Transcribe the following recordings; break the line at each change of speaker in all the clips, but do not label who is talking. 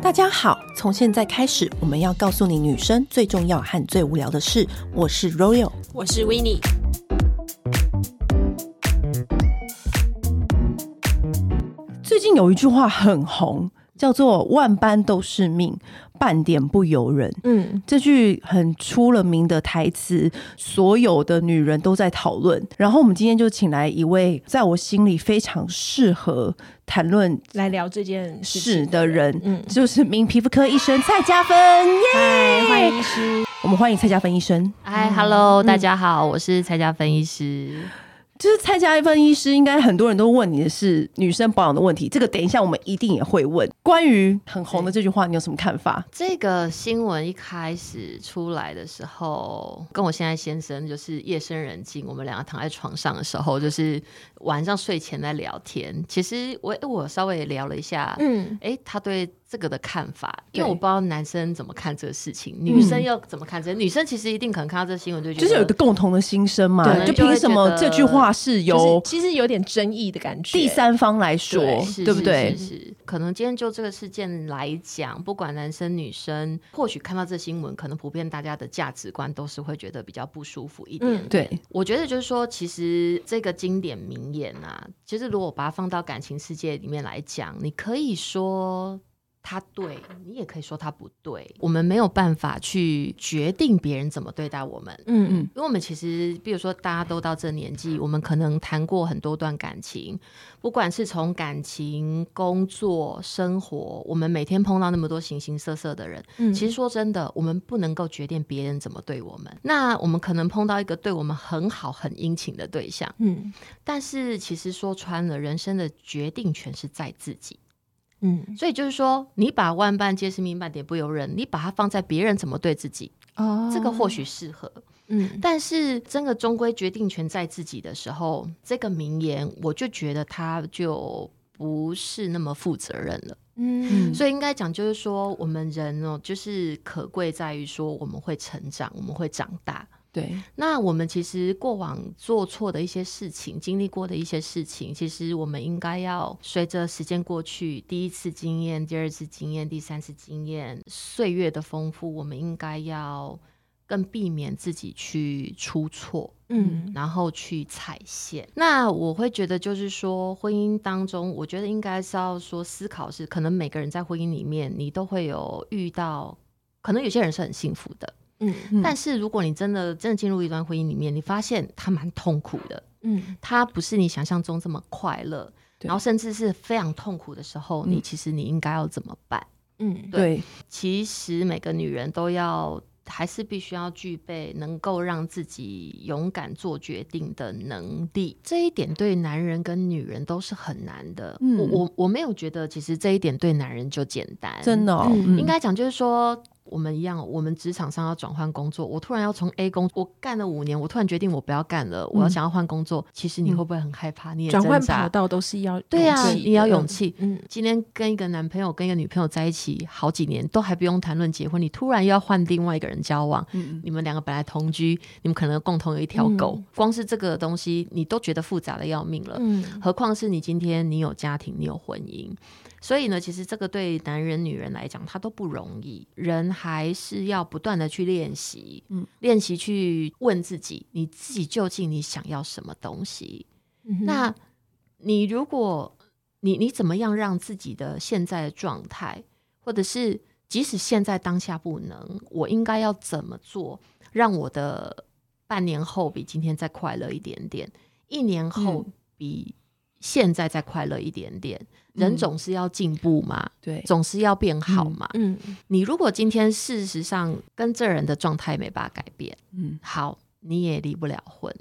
大家好，从现在开始，我们要告诉你女生最重要和最无聊的事。我是 Royal，
我是 Winnie。
最近有一句话很红，叫做“万般都是命”。半点不由人，嗯，这句很出了名的台词，所有的女人都在讨论。然后我们今天就请来一位，在我心里非常适合谈论
来聊这件事
的人，嗯，就是名皮肤科医生蔡嘉芬，耶，欢迎医师，我们欢迎蔡嘉芬医生。
嗨，Hello，大家好，我是蔡嘉芬医师。
就是蔡佳芬医师，应该很多人都问你的是女生保养的问题。这个等一下我们一定也会问。关于很红的这句话，你有什么看法？
这个新闻一开始出来的时候，跟我现在先生就是夜深人静，我们两个躺在床上的时候，就是晚上睡前在聊天。其实我我稍微聊了一下，嗯，哎，他对。这个的看法，因为我不知道男生怎么看这个事情，女生又怎么看这个？女生其实一定可能看到这个新闻就觉得，
就是有一个共同的心声嘛，就凭什么这句话是由
其实有点争议的感觉，
第三方来说，对不对？
是，是，是，可能今天就这个事件来讲，不管男生女生，或许看到这新闻，可能普遍大家的价值观都是会觉得比较不舒服一点。
对，
我觉得就是说，其实这个经典名言啊，其实如果把它放到感情世界里面来讲，你可以说。他对你也可以说他不对，我们没有办法去决定别人怎么对待我们。嗯嗯，因为我们其实，比如说大家都到这年纪，我们可能谈过很多段感情，不管是从感情、工作、生活，我们每天碰到那么多形形色色的人。嗯，其实说真的，我们不能够决定别人怎么对我们。那我们可能碰到一个对我们很好、很殷勤的对象。嗯，但是其实说穿了，人生的决定权是在自己。嗯，所以就是说，你把万般皆是命，半点不由人，你把它放在别人怎么对自己，哦，这个或许适合，嗯，但是真的终归决定权在自己的时候，这个名言我就觉得它就不是那么负责任了，嗯，所以应该讲就是说，我们人哦，就是可贵在于说我们会成长，我们会长大。
对，
那我们其实过往做错的一些事情，经历过的一些事情，其实我们应该要随着时间过去，第一次经验、第二次经验、第三次经验，岁月的丰富，我们应该要更避免自己去出错，嗯，然后去踩线。那我会觉得，就是说，婚姻当中，我觉得应该是要说思考是，可能每个人在婚姻里面，你都会有遇到，可能有些人是很幸福的。嗯，但是如果你真的真的进入一段婚姻里面，你发现他蛮痛苦的，嗯，他不是你想象中这么快乐，然后甚至是非常痛苦的时候，你其实你应该要怎么办？嗯，对，其实每个女人都要还是必须要具备能够让自己勇敢做决定的能力，这一点对男人跟女人都是很难的。嗯，我我我没有觉得其实这一点对男人就简单，
真的哦，
应该讲就是说。我们一样，我们职场上要转换工作，我突然要从 A 工，我干了五年，我突然决定我不要干了，我要想要换工作。其实你会不会很害怕？你也
转换跑道都是要
对啊，你要勇气。嗯，今天跟一个男朋友跟一个女朋友在一起好几年，都还不用谈论结婚，你突然要换另外一个人交往，你们两个本来同居，你们可能共同有一条狗，光是这个东西你都觉得复杂的要命了，嗯，何况是你今天你有家庭，你有婚姻。所以呢，其实这个对男人、女人来讲，他都不容易。人还是要不断的去练习，嗯，练习去问自己，你自己究竟你想要什么东西？嗯、那你如果你你怎么样让自己的现在的状态，或者是即使现在当下不能，我应该要怎么做，让我的半年后比今天再快乐一点点，一年后比现在再快乐一点点？嗯人总是要进步嘛，嗯、对，总是要变好嘛。嗯，嗯，你如果今天事实上跟这人的状态没办法改变，嗯，好，你也离不了婚，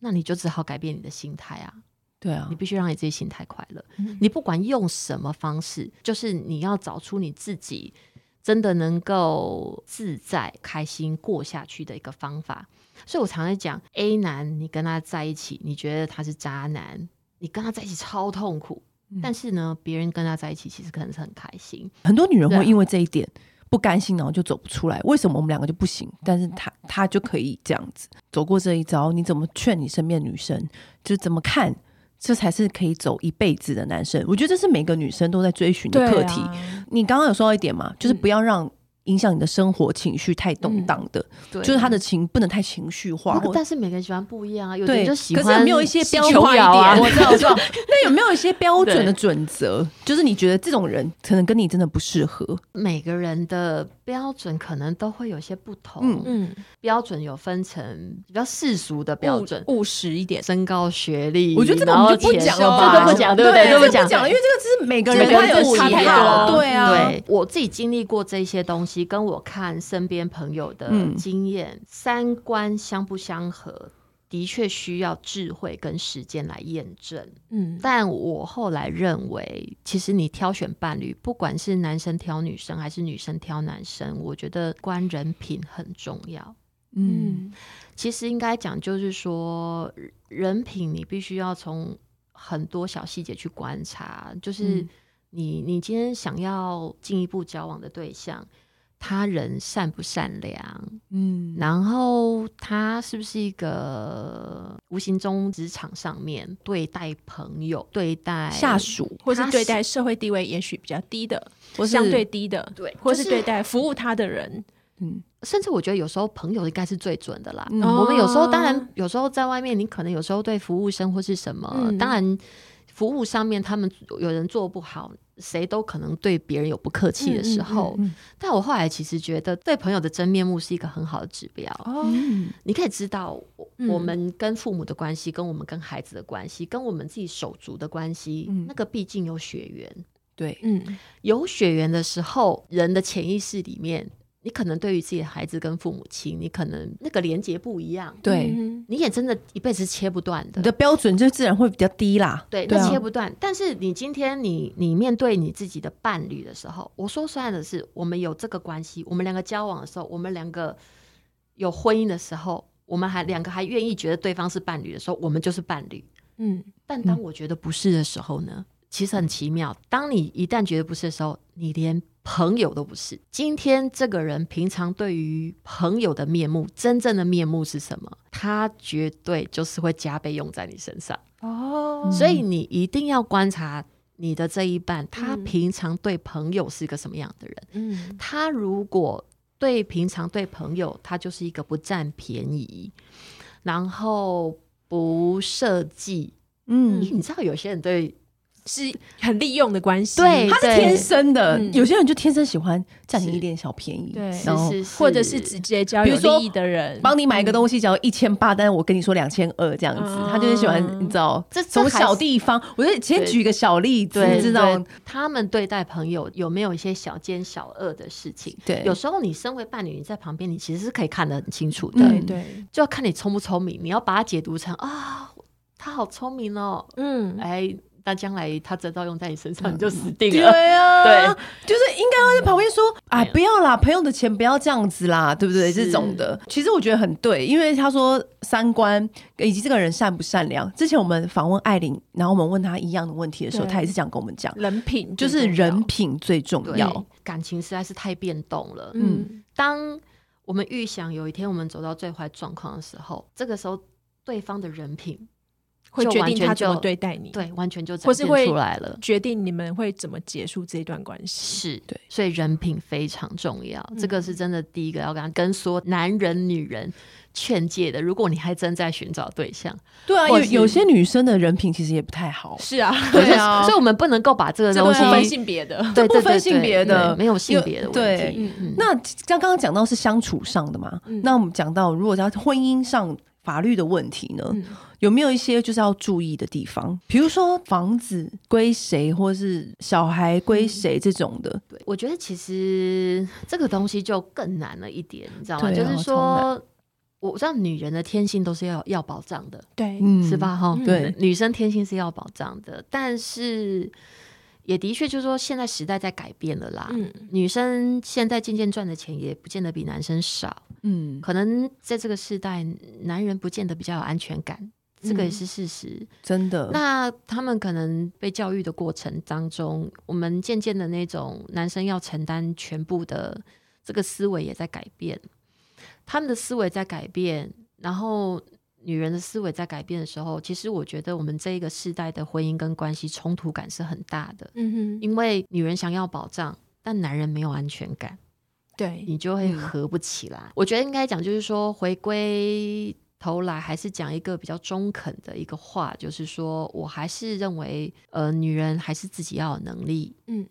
那你就只好改变你的心态啊。
对啊，
你必须让你自己心态快乐。嗯、你不管用什么方式，就是你要找出你自己真的能够自在、开心过下去的一个方法。所以我常常讲，A 男，你跟他在一起，你觉得他是渣男，你跟他在一起超痛苦。但是呢，别人跟他在一起，其实可能是很开心。
很多女人会因为这一点不甘心，然后就走不出来。为什么我们两个就不行？但是他他就可以这样子走过这一招。你怎么劝你身边的女生？就怎么看这才是可以走一辈子的男生。我觉得这是每个女生都在追寻的课题。啊、你刚刚有说到一点嘛，就是不要让。影响你的生活情绪太动荡的，嗯、就是他的情不能太情绪化。
但是每个人喜欢不一样啊，有的人就喜欢。
可是有没有一些标准？我知道，我知道。那有没有一些标准的准则？就是你觉得这种人可能跟你真的不适合。
每个人的标准可能都会有些不同。嗯，标准有分成比较世俗的标准，
务实一点，
身高、学历。
我觉得这个我们就不讲了吧，
这都不讲，对不对？都不讲，
因为这个只是每个人他有不一样。对啊，
对我自己经历过这些东西。跟我看身边朋友的经验，嗯、三观相不相合，的确需要智慧跟时间来验证。嗯，但我后来认为，其实你挑选伴侣，不管是男生挑女生还是女生挑男生，我觉得观人品很重要。嗯，其实应该讲就是说，人品你必须要从很多小细节去观察，就是你你今天想要进一步交往的对象。他人善不善良？嗯，然后他是不是一个无形中职场上面对待朋友、对待
下属，
或是对待社会地位也许比较低的，或是相对低的，对，或是对待服务他的人，
嗯，甚至我觉得有时候朋友应该是最准的啦。嗯，我们有时候当然有时候在外面，你可能有时候对服务生或是什么，嗯，当然服务上面他们有人做不好。谁都可能对别人有不客气的时候，嗯嗯嗯嗯、但我后来其实觉得，对朋友的真面目是一个很好的指标。哦，你可以知道，我们跟父母的关系，跟我们跟孩子的关系，跟我们自己手足的关系，嗯、那个毕竟有血缘。
对，
嗯，有血缘的时候，人的潜意识里面。你可能对于自己的孩子跟父母亲，你可能那个连接不一样，
对，
你也真的一辈子切不断的，
你的标准就自然会比较低啦。
对，那切不断。但是你今天你你面对你自己的伴侣的时候，我说实在的是，我们有这个关系，我们两个交往的时候，我们两个有婚姻的时候，我们还两个还愿意觉得对方是伴侣的时候，我们就是伴侣。嗯，但当我觉得不是的时候呢？嗯、其实很奇妙，当你一旦觉得不是的时候，你连。朋友都不是。今天这个人平常对于朋友的面目，真正的面目是什么？他绝对就是会加倍用在你身上哦。所以你一定要观察你的这一半，他平常对朋友是一个什么样的人？嗯，他如果对平常对朋友，他就是一个不占便宜，然后不设计。嗯，你知道有些人对。
是很利用的关系，
对，
他是天生的。有些人就天生喜欢占你一点小便宜，
对，是是，或者是直接交有利益的人，
帮你买一个东西只要一千八，但是我跟你说两千二这样子，他就是喜欢，你知道，这从小地方，我就先举一个小例子，知道
他们对待朋友有没有一些小奸小恶的事情？对，有时候你身为伴侣，你在旁边，你其实是可以看得很清楚的，对对，就要看你聪不聪明，你要把它解读成啊，他好聪明哦，嗯，哎。那将来他真到用在你身上，你就死定了。
对啊，对，就是应该会在旁边说：“啊，不要啦，朋友的钱不要这样子啦，对不对？”这种的，其实我觉得很对，因为他说三观以及这个人善不善良。之前我们访问艾琳，然后我们问他一样的问题的时候，他也是这样跟我们讲：
人品
就是人品最重要。
感情实在是太变动了。嗯，当我们预想有一天我们走到最坏状况的时候，这个时候对方的人品。
会决定他怎么对待你，
对，完全就展现出来了。
决定你们会怎么结束这段关系，
是对，所以人品非常重要。嗯、这个是真的，第一个要跟跟说男人、女人劝诫的。如果你还正在寻找对象，
对啊，有有些女生的人品其实也不太好。
是啊，
对啊，所以我们不能够把这个东西
分性别的，
对，
不分性别的，
没有性别的问题。
对，嗯嗯、那刚刚讲到是相处上的嘛，嗯、那我们讲到如果在婚姻上。法律的问题呢，嗯、有没有一些就是要注意的地方？比如说房子归谁，或是小孩归谁这种的。
对，我觉得其实这个东西就更难了一点，你知道吗？啊、就是说，我知道女人的天性都是要要保障的，
对，
是吧？哈、
嗯，对，
女生天性是要保障的，但是。也的确，就是说，现在时代在改变了啦。嗯，女生现在渐渐赚的钱也不见得比男生少。嗯，可能在这个时代，男人不见得比较有安全感，这个也是事实。
真的。
那他们可能被教育的过程当中，我们渐渐的那种男生要承担全部的这个思维也在改变，他们的思维在改变，然后女人的思维在改变的时候，其实我觉得我们这一个世代的婚姻跟关系冲突感是很大的。嗯哼，因为女人想要保障，但男人没有安全感，
对，
你就会合不起来。嗯、我觉得应该讲，就是说回归头来，还是讲一个比较中肯的一个话，就是说我还是认为，呃，女人还是自己要有能力。嗯。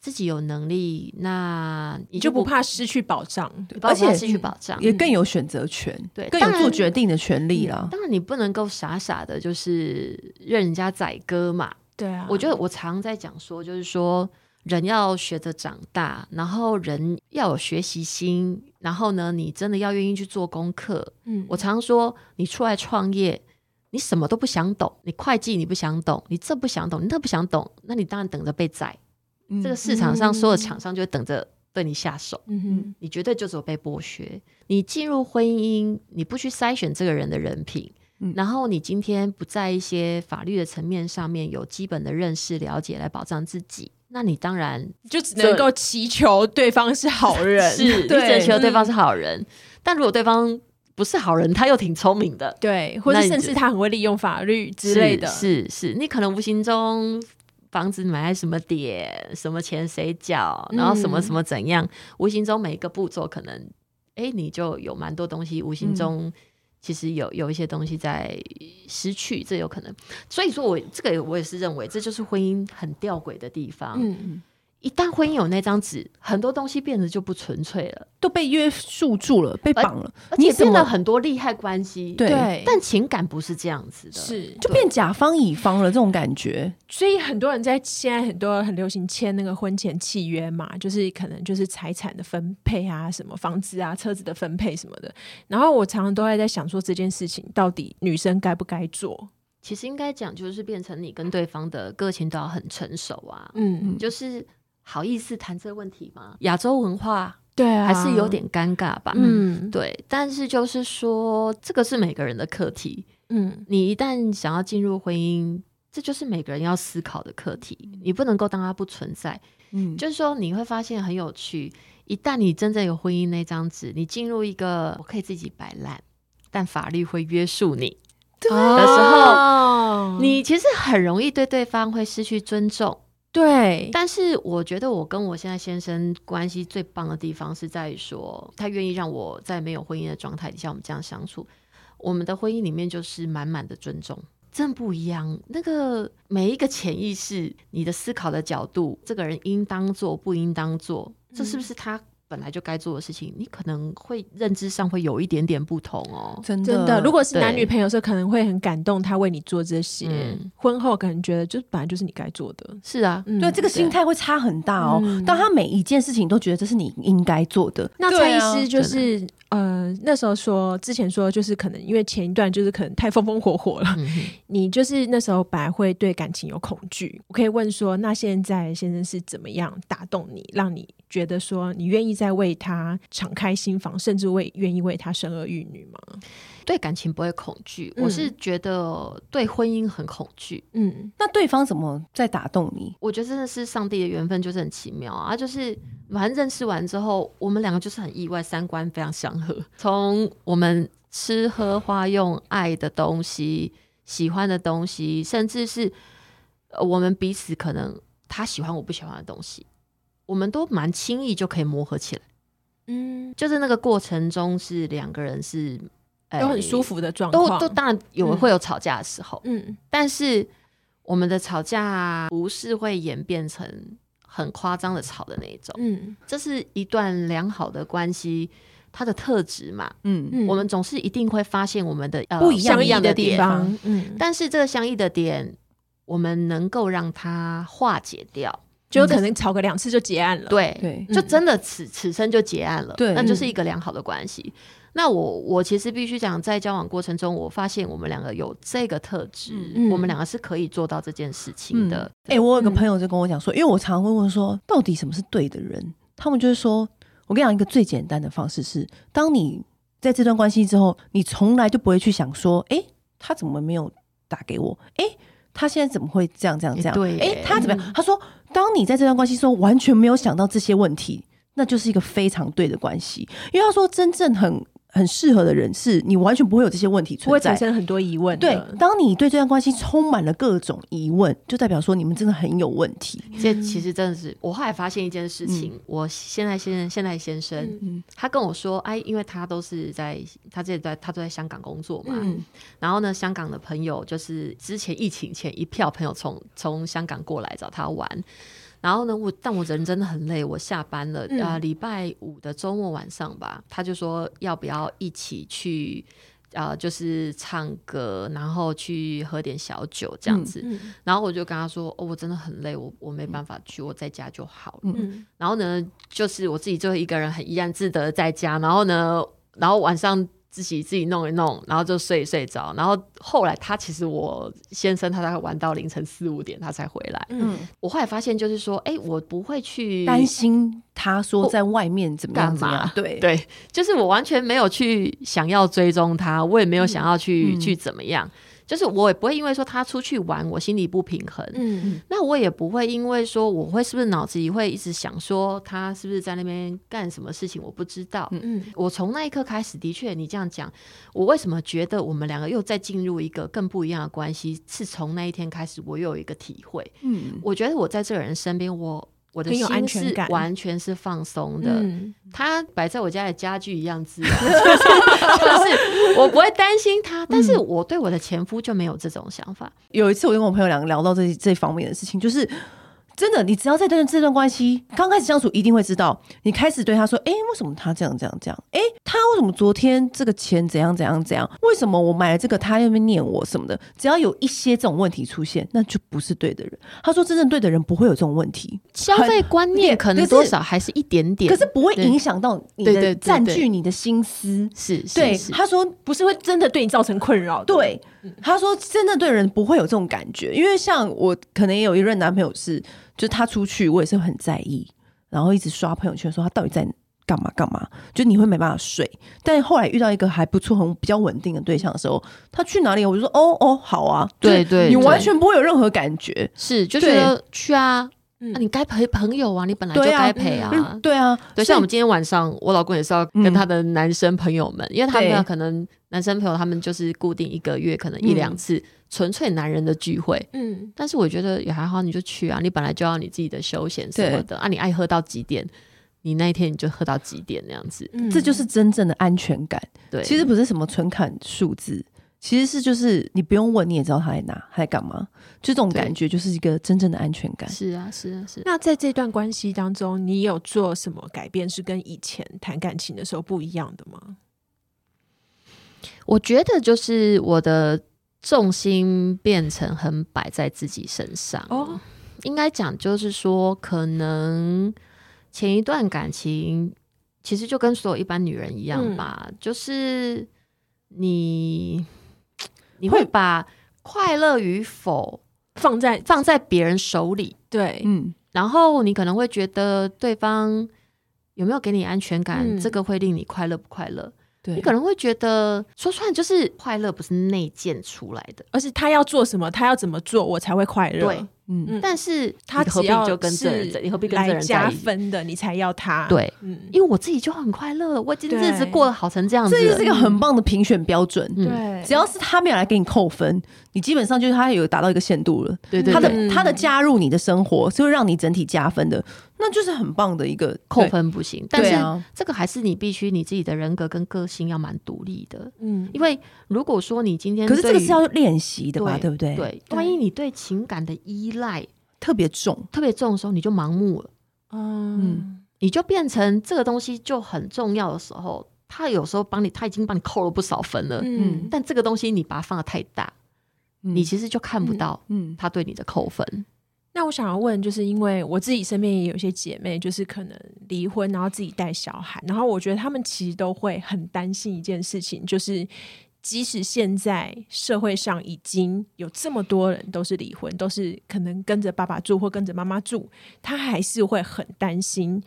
自己有能力，那
你就不怕失去保障，
而且失去保障
也更有选择权，对，更有做决定的权利了。
当然，你不能够傻傻的，就是任人家宰割嘛。
对啊，
我觉得我常在讲说，就是说人要学着长大，然后人要有学习心，然后呢，你真的要愿意去做功课。嗯，我常说，你出来创业，你什么都不想懂，你会计你不想懂，你这不想懂，你那不想懂，那你当然等着被宰。这个市场上所有厂商就会等着对你下手，嗯哼，你绝对就只有被剥削。你进入婚姻，你不去筛选这个人的人品，嗯，然后你今天不在一些法律的层面上面有基本的认识了解来保障自己，那你当然
就只能够祈求对方是好人，
是，对，你只能祈求对方是好人。嗯，但如果对方不是好人，他又挺聪明的，
对，或者甚至他很会利用法律之类的，
是是，是，你可能无形中。房子买在什么点，什么钱谁缴，然后什么什么怎样，嗯、无形中每一个步骤可能，哎，你就有蛮多东西，无形中其实有有一些东西在失去，这有可能。所以说我这个我也是认为，这就是婚姻很吊诡的地方。嗯一旦婚姻有那张纸，很多东西变得就不纯粹了，
都被约束住了，被绑了，
而且变了很多利害关系。
对，
但情感不是这样子的，
是
就变甲方乙方了这种感觉。
所以很多人在现在很多很流行签那个婚前契约嘛，就是可能就是财产的分配啊，什么房子啊、车子的分配什么的。然后我常常都会在想说，这件事情到底女生该不该做？
其实应该讲，就是变成你跟对方的个性都要很成熟啊。嗯，就是。好意思谈这个问题吗？亚洲文化
对啊，
还是有点尴尬吧。嗯，对。但是就是说，这个是每个人的课题。嗯，你一旦想要进入婚姻，这就是每个人要思考的课题。你不能够当它不存在。嗯，就是说你会发现很有趣。一旦你真正有婚姻那张纸，你进入一个我可以自己摆烂，但法律会约束你对的时候，你其实很容易对对方会失去尊重。
对，
但是我觉得我跟我现在先生关系最棒的地方是在于说，他愿意让我在没有婚姻的状态底下，我们这样相处。我们的婚姻里面就是满满的尊重，真不一样。那个每一个潜意识，你的思考的角度，这个人应当做不应当做，这是不是他？本来就该做的事情，你可能会认知上会有一点点不同哦。
真的，真的，如果是男女朋友的时候，可能会很感动，他为你做这些。嗯、婚后可能觉得，就本来就是你该做的。
是啊，
嗯、对，这个心态会差很大哦。嗯、当他每一件事情都觉得这是你应该做的，
那蔡医师就是。呃，那时候说，之前说就是可能因为前一段就是可能太风风火火了，嗯、你就是那时候本来会对感情有恐惧。我可以问说，那现在先生是怎么样打动你，让你觉得说你愿意再为他敞开心房，甚至为愿意为他生儿育女吗？
对感情不会恐惧，嗯、我是觉得对婚姻很恐惧。
嗯，那对方怎么在打动你？
我觉得真的是上帝的缘分，就是很奇妙啊！就是反正认识完之后，我们两个就是很意外，三观非常相合。从我们吃喝花用、爱的东西、喜欢的东西，甚至是我们彼此可能他喜欢我不喜欢的东西，我们都蛮轻易就可以磨合起来。嗯，就是那个过程中是两个人是。
都很舒服的状况，
都都当然有会有吵架的时候，嗯，但是我们的吵架不是会演变成很夸张的吵的那一种，嗯，这是一段良好的关系它的特质嘛，嗯。嗯，我们总是一定会发现我们的呃
不一样的地方，嗯，
但是这个相异的点，我们能够让它化解掉，
就可能吵个两次就结案了，
对对，就真的此此生就结案了，对，那就是一个良好的关系。那我我其实必须讲，在交往过程中，我发现我们两个有这个特质，嗯、我们两个是可以做到这件事情的。
哎、嗯欸，我有个朋友就跟我讲说，嗯、因为我常常会问说，到底什么是对的人？他们就是说，我跟你讲一个最简单的方式是，当你在这段关系之后，你从来就不会去想说，哎、欸，他怎么没有打给我？哎、欸，他现在怎么会这样这样这样？欸、对，哎、欸，他怎么样？嗯、他说，当你在这段关系中完全没有想到这些问题，那就是一个非常对的关系，因为他说真正很。很适合的人，是你完全不会有这些问题存在，
会产生很多疑问。
对，当你对这段关系充满了各种疑问，就代表说你们真的很有问题。
这其实真的是，我后来发现一件事情，嗯、我现在先现在先生，嗯、他跟我说，哎，因为他都是在他这在他都在香港工作嘛，嗯、然后呢，香港的朋友就是之前疫情前一票朋友从从香港过来找他玩。然后呢，我但我人真的很累，我下班了，嗯、呃，礼拜五的周末晚上吧，他就说要不要一起去，呃，就是唱歌，然后去喝点小酒这样子。嗯嗯、然后我就跟他说，哦，我真的很累，我我没办法去，我在家就好了。嗯、然后呢，就是我自己就一个人很怡然自得在家。然后呢，然后晚上。自己自己弄一弄，然后就睡睡着。然后后来他其实我先生他大概玩到凌晨四五点他才回来。嗯，我后来发现就是说，哎，我不会去
担心他说在外面怎么样
怎么
样。
对对，就是我完全没有去想要追踪他，我也没有想要去、嗯、去怎么样。就是我也不会因为说他出去玩，我心里不平衡。嗯，那我也不会因为说我会是不是脑子里会一直想说他是不是在那边干什么事情，我不知道。嗯，我从那一刻开始，的确你这样讲，我为什么觉得我们两个又再进入一个更不一样的关系？是从那一天开始，我又有一个体会。嗯，我觉得我在这个人身边，我。我的心是完全是放松的，它摆在我家的家具一样自然，就是我不会担心他，但是我对我的前夫就没有这种想法。
有一次我跟我朋友两个聊到这这方面的事情，就是。真的，你只要在这段这段关系刚开始相处，一定会知道。你开始对他说：“哎、欸，为什么他这样这样这样？哎、欸，他为什么昨天这个钱怎样怎样怎样？为什么我买了这个，他又没念我什么的？只要有一些这种问题出现，那就不是对的人。”他说：“真正对的人不会有这种问题，
消费观念可能多少还是一点点，
可是不会影响到你的占据你的心思。是，对。他说
不是会真的对你造成困扰。
对，他说真的对人不会有这种感觉，因为像我可能也有一任男朋友是。”就他出去，我也是很在意，然后一直刷朋友圈，说他到底在干嘛干嘛。就你会没办法睡，但后来遇到一个还不错、很比较稳定的对象的时候，他去哪里，我就说哦哦，好啊。对对，你完全不会有任何感觉，
是就觉得去啊，那你该陪朋友啊，你本来就该陪啊。
对啊，
对，像我们今天晚上，我老公也是要跟他的男生朋友们，因为他们可能男生朋友他们就是固定一个月可能一两次。纯粹男人的聚会，嗯，但是我觉得也还好，你就去啊，你本来就要你自己的休闲什么的啊，你爱喝到几点，你那一天你就喝到几点那样子，
嗯，这就是真正的安全感。对，其实不是什么纯看数字，其实是就是你不用问你也知道他在哪，他在干嘛，就这种感觉就是一个真正的安全感。
是啊，是啊，是啊。
那在这段关系当中，你有做什么改变是跟以前谈感情的时候不一样的吗？
我觉得就是我的。重心变成很摆在自己身上哦，应该讲就是说，可能前一段感情其实就跟所有一般女人一样吧，嗯、就是你你会把快乐与否放在放在别人手里，对，嗯，然后你可能会觉得对方有没有给你安全感，嗯、这个会令你快乐不快乐？对。你可能会觉得说出来就是快乐不是内建出来的，
而是他要做什么，他要怎么做，我才会快乐。对。
嗯，但是
他只要就跟这人，你何必跟这人加分的，你才要他？
对，嗯，因为我自己就很快乐，我今天日子过得好成这样子，
这是一个很棒的评选标准。对，只要是他没有来给你扣分，你基本上就是他有达到一个限度了。对对，他的他的加入你的生活是会让你整体加分的，那就是很棒的一个
扣分不行。但是这个还是你必须你自己的人格跟个性要蛮独立的。嗯，因为如果说你今天
可是这个是要练习的吧，对不对？
对，万一你对情感的依赖。
特别重，
特别重的时候，你就盲目了。嗯，你就变成这个东西就很重要的时候，他有时候帮你，他已经帮你扣了不少分了。嗯，但这个东西你把它放的太大，嗯、你其实就看不到。嗯，他对你的扣分。嗯嗯、
那我想要问，就是因为我自己身边也有些姐妹，就是可能离婚，然后自己带小孩，然后我觉得他们其实都会很担心一件事情，就是。即使现在社会上已经有这么多人都是离婚，都是可能跟着爸爸住或跟着妈妈住，他还是会很担心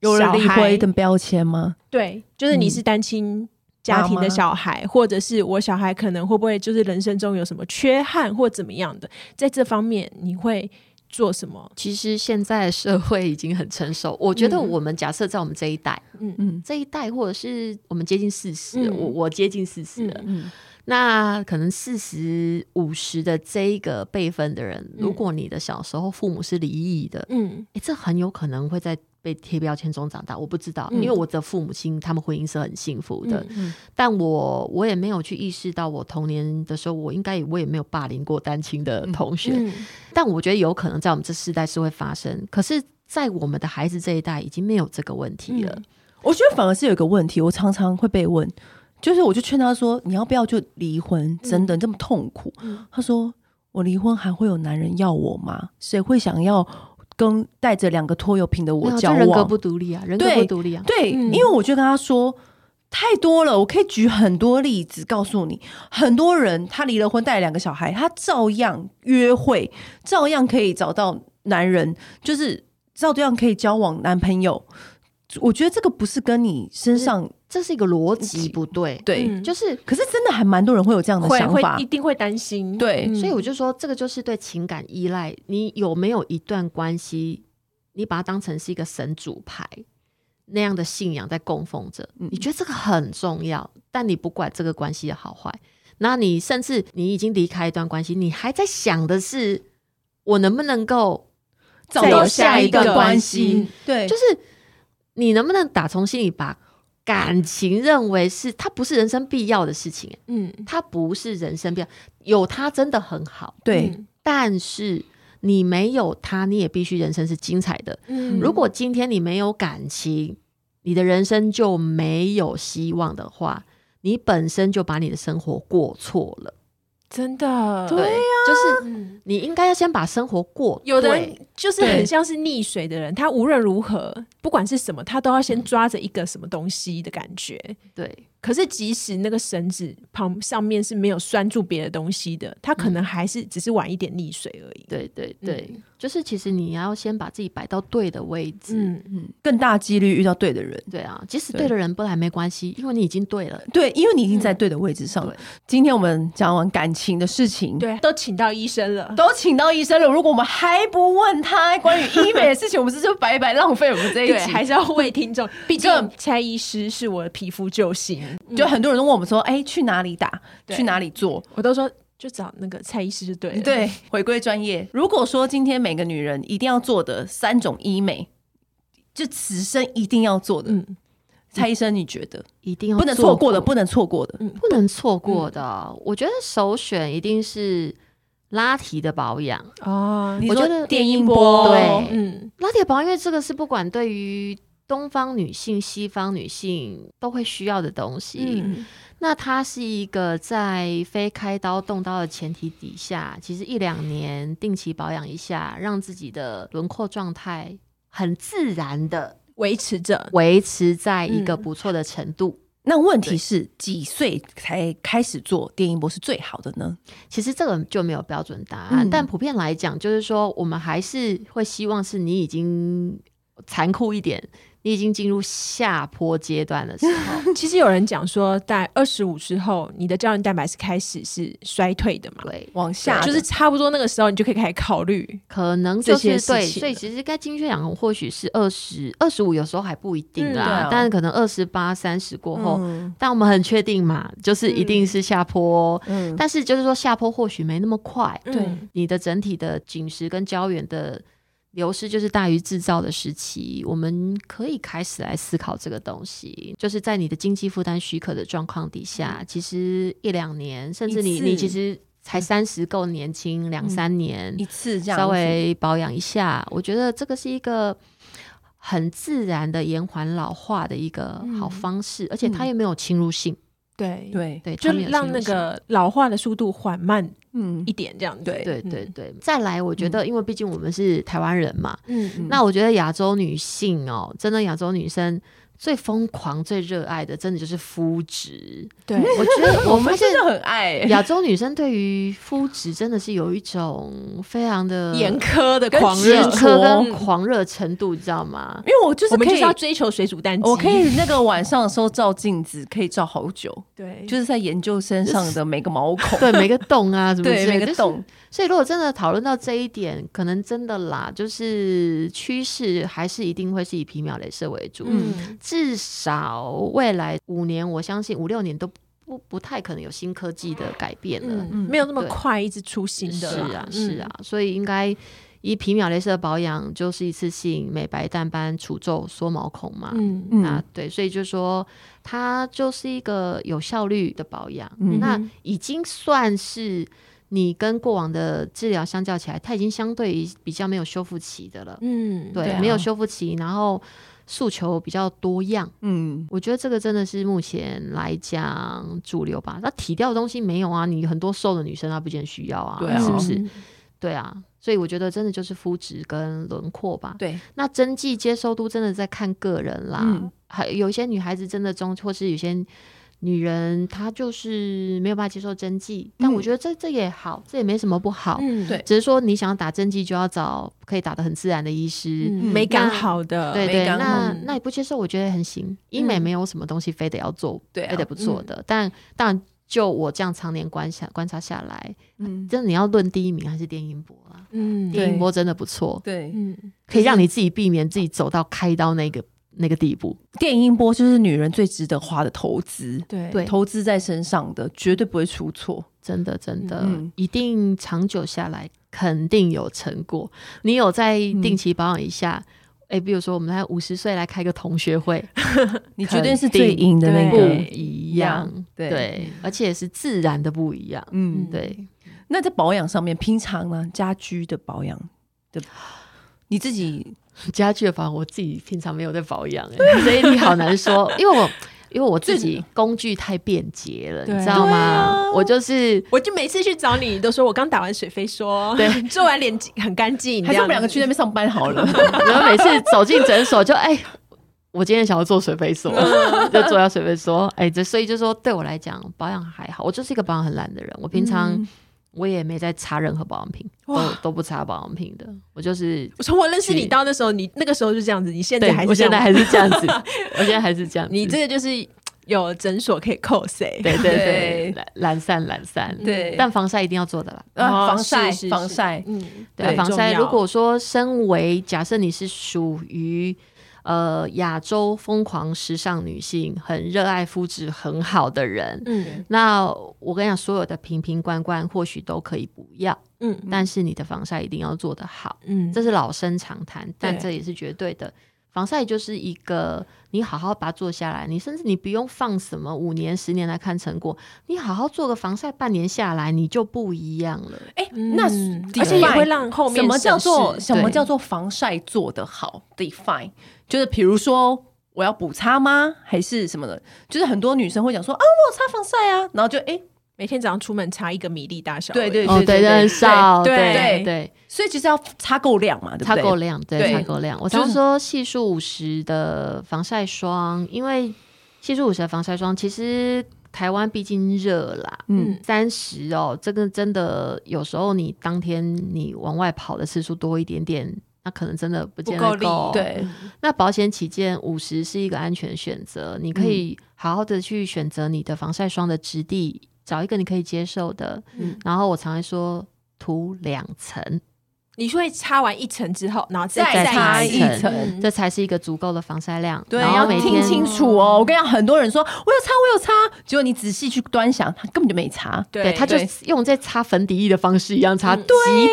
有人离婚的标签吗？
对，就是你是单亲家庭的小孩，嗯、或者是我小孩可能会不会就是人生中有什么缺憾或怎么样的，在这方面你会做什么？
其实现在社会已经很成熟，我觉得我们假设在我们这一代，嗯。嗯，这一代或者是我们接近四十、嗯，我我接近四十了，嗯。嗯。那可能四十五十的这一个辈分的人，如果你的小时候父母是离异的，嗯，哎、欸，这很有可能会在被贴标签中长大。我不知道，嗯、因为我的父母亲他们婚姻是很幸福的，嗯嗯、但我我也没有去意识到，我童年的时候，我应该我也没有霸凌过单亲的同学。但我觉得有可能在我们这世代是会发生，可是，在我们的孩子这一代已经没有这个问题了。嗯、
我觉得反而是有一个问题，我常常会被问。就是，我就劝他说：“你要不要就离婚？真的这么痛苦？”嗯、他说：“我离婚还会有男人要我吗？谁会想要跟带着两个拖油瓶的我交往？
人格不独立啊，人格不独立啊。
对”因为我就跟他说太多了，我可以举很多例子告诉你，很多人他离了婚，带两个小孩，他照样约会，照样可以找到男人，就是照样可以交往男朋友。我觉得这个不是跟你身上。
这是一个逻辑不对，
对，
嗯、就是，
可是真的还蛮多人会有这样的想法，
会一定会担心，
对，
嗯、所以我就说，这个就是对情感依赖。你有没有一段关系，你把它当成是一个神主牌那样的信仰在供奉着？嗯、你觉得这个很重要，但你不管这个关系的好坏，那你甚至你已经离开一段关系，你还在想的是我能不能够找到下一段关系？
对，
就是你能不能打从心里把。感情认为是它不是人生必要的事情，嗯，它不是人生必要，有它真的很好，
对。
嗯、但是你没有它，你也必须人生是精彩的。嗯，如果今天你没有感情，你的人生就没有希望的话，你本身就把你的生活过错了。
真的，
对呀，就是你应该要先把生活过。
有的人就是很像是溺水的人，他无论如何，不管是什么，他都要先抓着一个什么东西的感觉。
对。
可是，即使那个绳子旁上面是没有拴住别的东西的，它可能还是只是晚一点溺水而已。
对对对，嗯、就是其实你要先把自己摆到对的位置，
嗯嗯，更大几率遇到对的人。
对啊，即使对的人不来没关系，因为你已经对了。
对，因为你已经在对的位置上了。嗯、今天我们讲完感情的事情，
对，都请到医生了，
都请到医生了。如果我们还不问他关于医美的事情，我们是就白白浪费我们这一集。
还是要为听众，毕竟蔡医师是我的皮肤救星，嗯、
就很多人都。问我们说：“哎、欸，去哪里打？去哪里做？”
我都说就找那个蔡医师就对了。
对，回归专业。如果说今天每个女人一定要做的三种医美，就此生一定要做的，嗯、蔡医生，你觉得
一定要
不能错过的，不能错过的，
嗯、不能错过的。嗯、我觉得首选一定是拉提的保养
哦。
我觉得电音波，
对，嗯，拉提保养，因为这个是不管对于。东方女性、西方女性都会需要的东西。嗯、那它是一个在非开刀动刀的前提底下，其实一两年定期保养一下，让自己的轮廓状态很自然的
维持着，
维持在一个不错的程度。
嗯、那问题是几岁才开始做电音波是最好的呢？
其实这个就没有标准答案，嗯、但普遍来讲，就是说我们还是会希望是你已经残酷一点。你已经进入下坡阶段的时候，
其实有人讲说，在二十五之后，你的胶原蛋白是开始是衰退的嘛？
对，
往下
就是差不多那个时候，你就可以开始考虑，
可能这些对。所以其实该精确养或许是二十二十五，有时候还不一定啦。嗯啊、但是可能二十八、三十过后，嗯、但我们很确定嘛，就是一定是下坡。嗯，但是就是说下坡或许没那么快。对、嗯，你的整体的紧实跟胶原的。流失就是大于制造的时期，我们可以开始来思考这个东西。就是在你的经济负担许可的状况底下，嗯、其实一两年，甚至你你其实才三十够年轻，两、嗯、三年
一次这样
稍微保养一下，我觉得这个是一个很自然的延缓老化的一个好方式，嗯、而且它又没有侵入性。
对
对
对，
就让那个老化的速度缓慢。嗯，一点这样子，
对对对对。再来，我觉得，因为毕竟我们是台湾人嘛，嗯，那我觉得亚洲女性哦，真的亚洲女生最疯狂、最热爱的，真的就是肤质。
对，
我觉得我们
真的很爱
亚洲女生对于肤质真的是有一种非常的
严苛的狂热、
严苛跟狂热程度，你知道吗？
因为我就是可以
要追求水煮蛋，
我可以那个晚上的时候照镜子可以照好久。
对，
就是在研究身上的每个毛孔，
对每个洞啊，什么
对每个洞。
就是、所以如果真的讨论到这一点，可能真的啦，就是趋势还是一定会是以皮秒镭射为主。嗯，至少未来五年，我相信五六年都不不太可能有新科技的改变了，
嗯，没有那么快一直出新的。
是啊，是啊，所以应该。以皮秒镭射保养就是一次性美白淡斑除皱缩毛孔嘛，嗯嗯，那对，所以就说它就是一个有效率的保养，嗯、那已经算是你跟过往的治疗相较起来，它已经相对于比较没有修复期的了，嗯，对，没有修复期，然后诉求比较多样，嗯，我觉得这个真的是目前来讲主流吧。那体掉的东西没有啊，你很多瘦的女生她不见需要啊，对啊，是不是？对啊。所以我觉得真的就是肤质跟轮廓吧。对，那针剂接受度真的在看个人啦。嗯，还有一些女孩子真的中，或是有些女人她就是没有办法接受针剂。嗯，但我觉得这这也好，这也没什么不好。嗯，对，只是说你想要打针剂，就要找可以打得很自然的医师，
嗯，美感好的。
对对，那那你不接受，我觉得很行。医美没有什么东西非得要做，对，非得不做的。但当然。就我这样常年观察观察下来，嗯，真的你要论第一名还是电音波啊？嗯，电音波真的不错，对，嗯，可以让你自己避免自己走到开刀那个那个地步。
电音波就是女人最值得花的投资，对。对，投资在身上的绝对不会出错，
真的真的，嗯，一定长久下来肯定有成果。你有在定期保养一下。嗯。哎、欸，比如说，我们来五十岁来开个同学会，
你绝对是最赢的那个，
不一样，对，对，而且是自然的不一样，嗯，对。
那在保养上面，平常呢，家居的保养的，你自己
家具的保养，我自己平常没有在保养，哎，所以你好难说，因为我。因为我自己工具太便捷了，你知道吗？啊、我就是，
我就每次去找你，都说我刚打完水飞说，对，做完脸很干净，
还是我们两个去那边上班好了。
然后每次走进诊所就，就、欸、哎，我今天想要做水飞梭，就做下水飞梭。哎、欸，这所以就说对我来讲保养还好，我就是一个保养很懒的人，我平常。嗯我也没在擦任何保养品，都都不擦保养品的。我就是
我从我认识你到那时候，你那个时候就这样子，你现在还是
我现在还是这样子，我现在还是这样。
你这个就是有诊所可以扣谁？
对对对，懒散懒散。对，但防晒一定要做的啦。
防晒防晒，嗯，
对，防晒。如果说身为假设你是属于。呃，亚洲疯狂时尚女性，很热爱肤质很好的人，嗯，那我跟你讲，所有的瓶瓶罐罐或许都可以不要，嗯，但是你的防晒一定要做得好，嗯，这是老生常谈，但这也是绝对的。防晒就是一个，你好好把它做下来，你甚至你不用放什么五年、十年来看成果，你好好做个防晒，半年下来你就不一样了。哎、欸，
那而且也会让后面什么叫做什么叫做防晒做得好？Define。就是比如说，我要补擦吗？还是什么的？就是很多女生会讲说啊，我有擦防晒啊，然后就哎、欸，
每天早上出门擦一个米粒大小，
对对对对对，
很少，对
对对，所以其实要擦够量嘛，对不对？
擦够量，对，擦够量。我常说系数五十的防晒霜，因为系数五十的防晒霜，其实台湾毕竟热啦，嗯，三十哦，这个真的有时候你当天你往外跑的次数多一点点。那可能真的不见得够，对。那保险起见，五十是一个安全选择。你可以好好的去选择你的防晒霜的质地，找一个你可以接受的。嗯，然后我常会说涂两层，
你会擦完一层之后，然后再
擦一层，这才是一个足够的防晒量。
对，要听清楚哦。我跟你讲，很多人说我有擦，我有擦，结果你仔细去端详，他根本就没擦。
对，他就用在擦粉底液的方式一样擦，极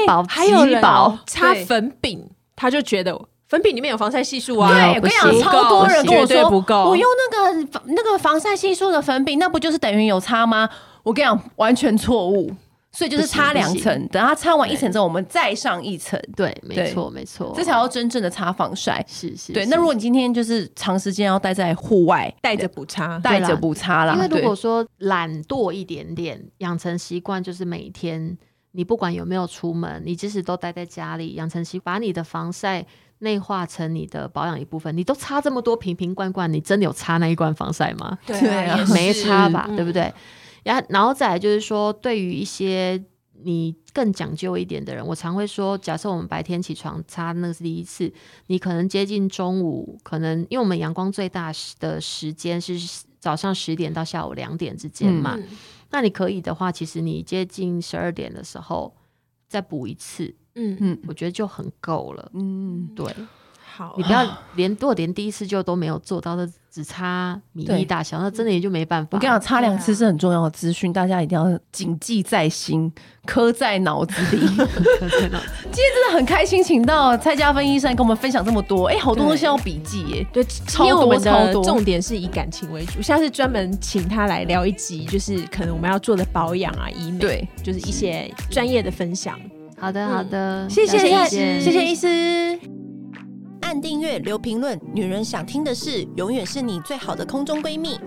薄，
还有薄，擦粉饼。他就觉得粉饼里面有防晒系数啊！
对，我跟你讲，超多人跟我说
不够，
我用那个那个防晒系数的粉饼，那不就是等于有擦吗？我跟你讲，完全错误。所以就是擦两层，等它擦完一层之后，我们再上一层。
对，没错，没错，
这才叫真正的擦防晒。
是是。
对，那如果你今天就是长时间要待在户外，
带着补擦，
带着补擦啦。
因为如果说懒惰一点点，养成习惯，就是每天。你不管有没有出门，你即使都待在家里，养成习惯，把你的防晒内化成你的保养一部分。你都擦这么多瓶瓶罐罐，你真的有擦那一罐防晒吗？
对啊，
没擦吧，嗯、对不对？然后，然后再来就是说，对于一些你更讲究一点的人，我常会说，假设我们白天起床擦那个是第一次，你可能接近中午，可能因为我们阳光最大的时间是。早上十点到下午两点之间嘛。嗯、那你可以的话，其实你接近十二点的时候再补一次，嗯嗯，我觉得就很够了。嗯，对。
好，
你不要连如果连第一次就都没有做到的，只差米粒大小，那真的也就没办法。
我跟你讲，差两次是很重要的资讯，大家一定要谨记在心，刻在脑子里。今天真的很开心，请到蔡嘉芬医生跟我们分享这么多，哎，好多东西要笔记耶。
对，今天我们的重点是以感情为主，下次专门请他来聊一集，就是可能我们要做的保养啊、医美，对，就是一些专业的分享。
好的，好的，
谢谢医师，谢谢医师。订阅，留评论，女人想听的事，永远是你最好的空中闺蜜。